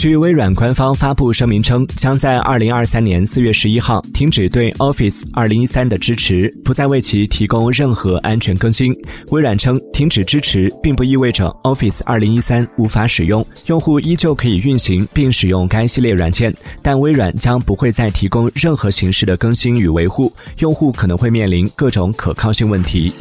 据微软官方发布声明称将在二零二三年四月十一号停止对 office 二零一三的支持不再为其提供任何安全更新。微软称停止支持并不意味着 office 二零一三无法使用用户依旧可以运行并使用该系列软件但微软将不会再提供任何形式的更新与维护用户可能会面临各种可靠性问题。